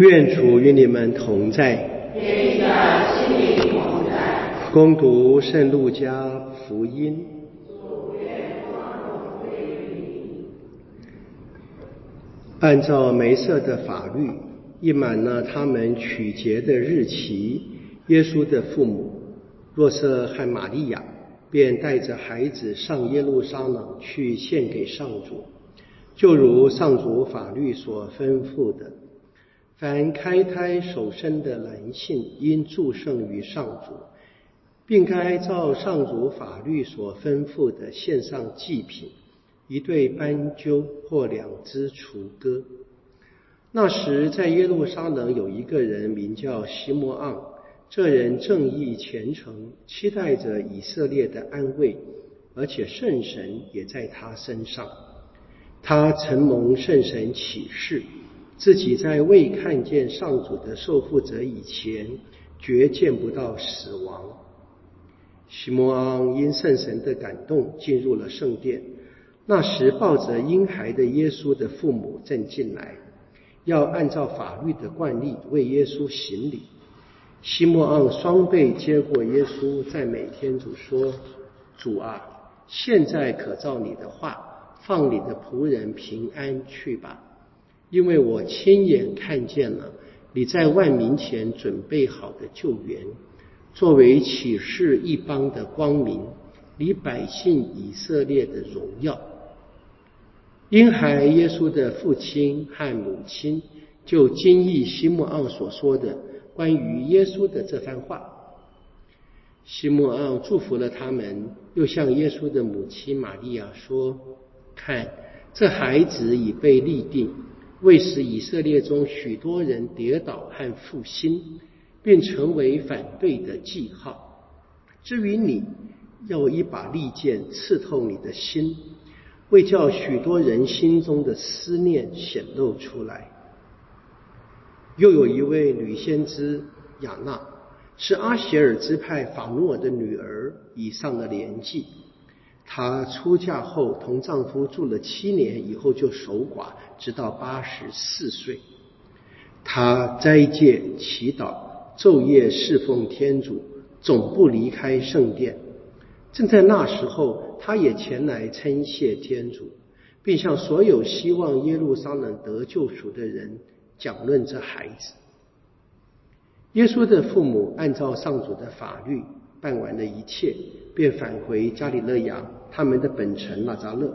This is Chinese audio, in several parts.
愿主与你们同在。愿你的心灵同在。恭读圣路加福音。按照梅瑟的法律，一满了他们取节的日期，耶稣的父母若瑟和玛利亚便带着孩子上耶路撒冷去献给上主，就如上主法律所吩咐的。凡开胎首生的男性，应祝圣于上主，并该照上主法律所吩咐的献上祭品，一对斑鸠或两只雏鸽。那时，在耶路撒冷有一个人名叫西摩昂，这人正义虔诚，期待着以色列的安慰，而且圣神也在他身上。他承蒙圣神启示。自己在未看见上主的受缚者以前，绝见不到死亡。西摩昂因圣神的感动进入了圣殿。那时抱着婴孩的耶稣的父母正进来，要按照法律的惯例为耶稣行礼。西摩昂双臂接过耶稣，在每天主说：“主啊，现在可照你的话，放你的仆人平安去吧。”因为我亲眼看见了你在万民前准备好的救援，作为启示一邦的光明，你百姓以色列的荣耀。婴孩耶稣的父亲和母亲就惊异西莫奥所说的关于耶稣的这番话。西莫奥祝福了他们，又向耶稣的母亲玛利亚说：“看，这孩子已被立定。”为使以色列中许多人跌倒和复兴，并成为反对的记号。至于你，要一把利剑刺透你的心，为叫许多人心中的思念显露出来。又有一位女先知雅娜，是阿歇尔支派法努尔的女儿，已上了年纪。她出嫁后同丈夫住了七年，以后就守寡，直到八十四岁。她斋戒、祈祷、昼夜侍奉天主，总不离开圣殿。正在那时候，她也前来称谢天主，并向所有希望耶路撒冷得救赎的人讲论这孩子。耶稣的父母按照上主的法律办完了一切，便返回加里勒亚。他们的本城纳扎勒，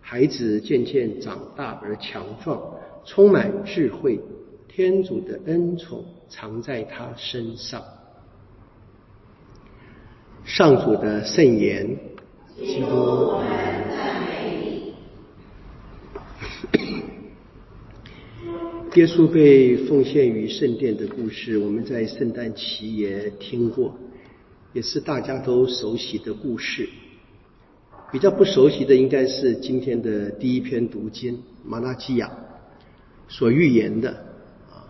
孩子渐渐长大而强壮，充满智慧，天主的恩宠藏在他身上。上主的圣言，基督，耶稣被奉献于圣殿的故事，我们在圣诞期也听过，也是大家都熟悉的故事。比较不熟悉的应该是今天的第一篇读经《马拉基亚》所预言的啊，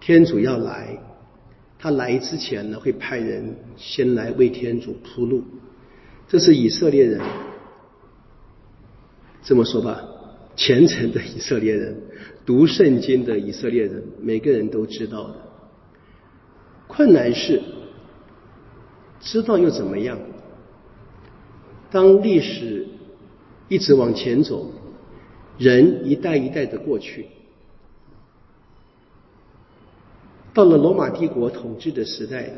天主要来，他来之前呢会派人先来为天主铺路，这是以色列人这么说吧，虔诚的以色列人，读圣经的以色列人，每个人都知道的。困难是，知道又怎么样？当历史一直往前走，人一代一代的过去，到了罗马帝国统治的时代，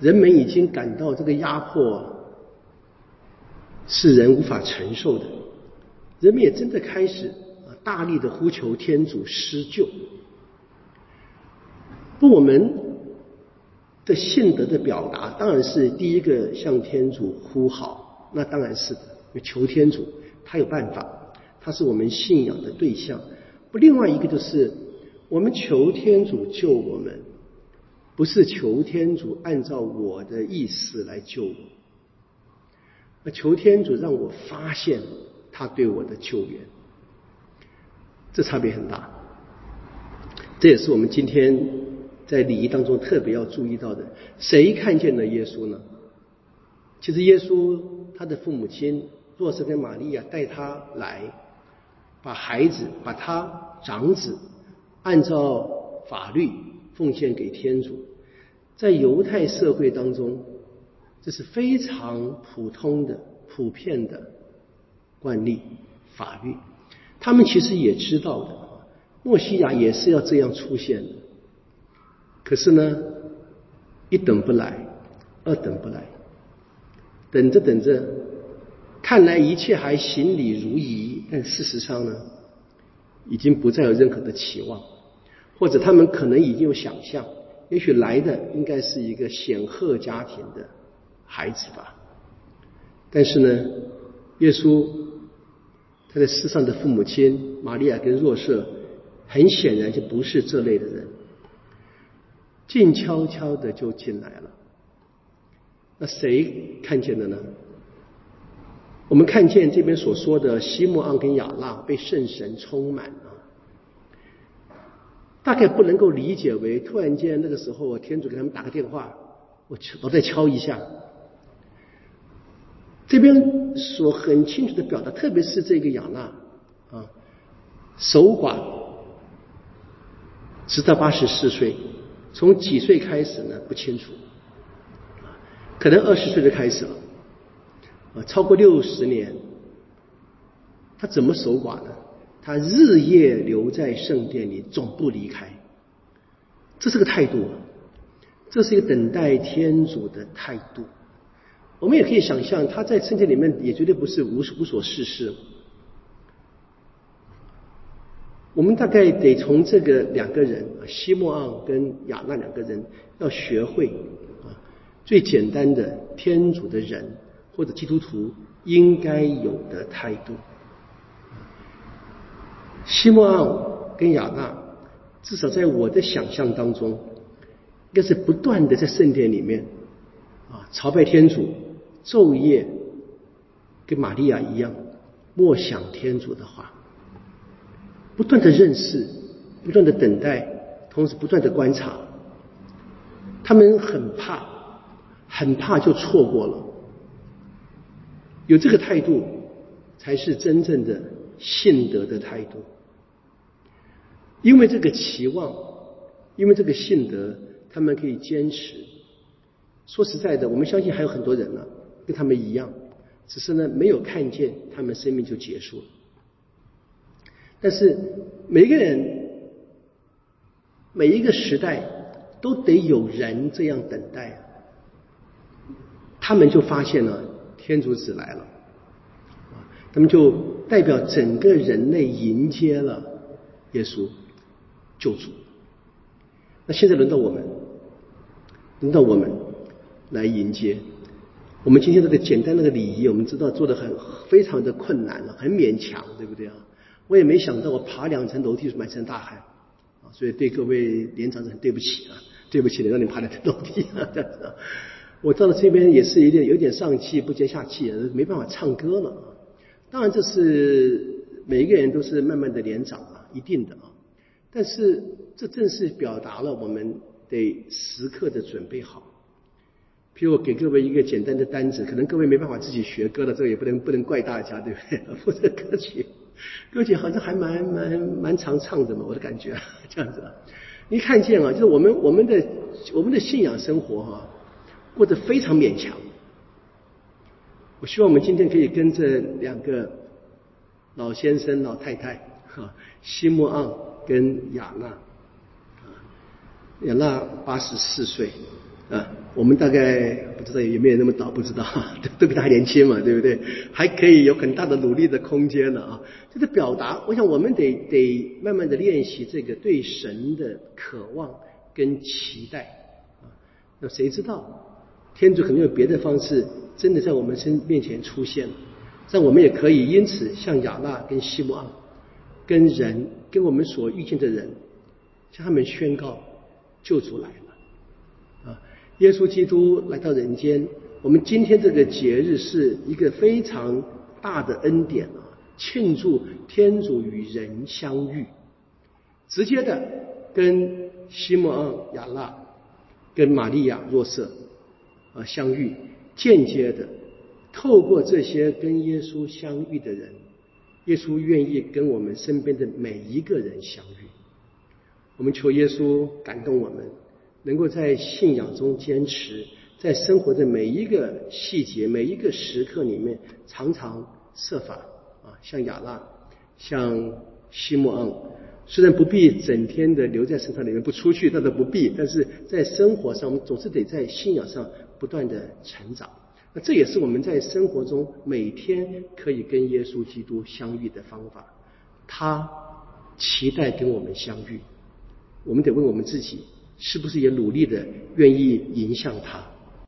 人们已经感到这个压迫是人无法承受的，人们也真的开始啊大力的呼求天主施救。那，我们的信德的表达当然是第一个向天主呼好。那当然是的，求天主，他有办法，他是我们信仰的对象。不，另外一个就是，我们求天主救我们，不是求天主按照我的意思来救我，而求天主让我发现他对我的救援，这差别很大。这也是我们今天在礼仪当中特别要注意到的。谁看见了耶稣呢？其实耶稣。他的父母亲若瑟跟玛利亚带他来，把孩子把他长子按照法律奉献给天主，在犹太社会当中，这是非常普通的、普遍的惯例法律。他们其实也知道的，墨西亚也是要这样出现的。可是呢，一等不来，二等不来，等着等着，看来一切还行礼如仪，但事实上呢，已经不再有任何的期望，或者他们可能已经有想象，也许来的应该是一个显赫家庭的孩子吧。但是呢，耶稣他在世上的父母亲玛利亚跟若瑟，很显然就不是这类的人。静悄悄的就进来了，那谁看见的呢？我们看见这边所说的西莫昂跟亚纳被圣神充满了，大概不能够理解为突然间那个时候天主给他们打个电话，我我再敲一下。这边所很清楚的表达，特别是这个亚纳啊，守寡，直到八十四岁。从几岁开始呢？不清楚，可能二十岁就开始了，啊，超过六十年，他怎么守寡呢？他日夜留在圣殿里，总不离开，这是个态度，这是一个等待天主的态度。我们也可以想象，他在圣殿里面也绝对不是无无所事事。我们大概得从这个两个人，西莫昂跟亚纳两个人，要学会最简单的天主的人或者基督徒应该有的态度。西莫昂跟亚纳，至少在我的想象当中，应该是不断的在圣殿里面啊朝拜天主，昼夜跟玛利亚一样默想天主的话。不断的认识，不断的等待，同时不断的观察。他们很怕，很怕就错过了。有这个态度，才是真正的信德的态度。因为这个期望，因为这个信德，他们可以坚持。说实在的，我们相信还有很多人呢，跟他们一样，只是呢没有看见他们生命就结束了。但是每个人每一个时代都得有人这样等待啊，他们就发现了天主子来了，他们就代表整个人类迎接了耶稣救主。那现在轮到我们，轮到我们来迎接。我们今天这个简单那个礼仪，我们知道做的很非常的困难了，很勉强，对不对啊？我也没想到，我爬两层楼梯满身大汗啊！所以对各位连长很对不起啊，对不起的，让你爬两层楼梯啊这样子。我到了这边也是有点有点上气不接下气，没办法唱歌了。当然，这是每一个人都是慢慢的年长啊，一定的啊。但是这正是表达了我们得时刻的准备好。譬如我给各位一个简单的单子，可能各位没办法自己学歌了，这个也不能不能怪大家，对不对？负责歌曲。歌曲好像还蛮蛮蛮常唱的嘛，我的感觉这样子。你看见啊，就是我们我们的我们的信仰生活哈，过得非常勉强。我希望我们今天可以跟这两个老先生老太太哈，西莫昂跟亚娜，亚娜八十四岁。啊，我们大概不知道有没有那么早，不知道，都 都比他年轻嘛，对不对？还可以有很大的努力的空间呢啊！这个表达，我想我们得得慢慢的练习这个对神的渴望跟期待啊。那谁知道，天主可能有别的方式，真的在我们身面前出现但，我们也可以因此向亚纳跟希姆昂，跟人跟我们所遇见的人，向他们宣告救主来了。啊耶稣基督来到人间，我们今天这个节日是一个非常大的恩典啊，庆祝天主与人相遇，直接的跟西摩昂亚纳、跟玛利亚若瑟啊相遇，间接的透过这些跟耶稣相遇的人，耶稣愿意跟我们身边的每一个人相遇。我们求耶稣感动我们，能够在信仰中坚持，在生活的每一个细节、每一个时刻里面，常常设法啊，像亚拉，像西莫昂，虽然不必整天的留在圣堂里面不出去，那都不必，但是在生活上，我们总是得在信仰上不断的成长。那这也是我们在生活中每天可以跟耶稣基督相遇的方法。他期待跟我们相遇。我们得问我们自己，是不是也努力的愿意迎向他？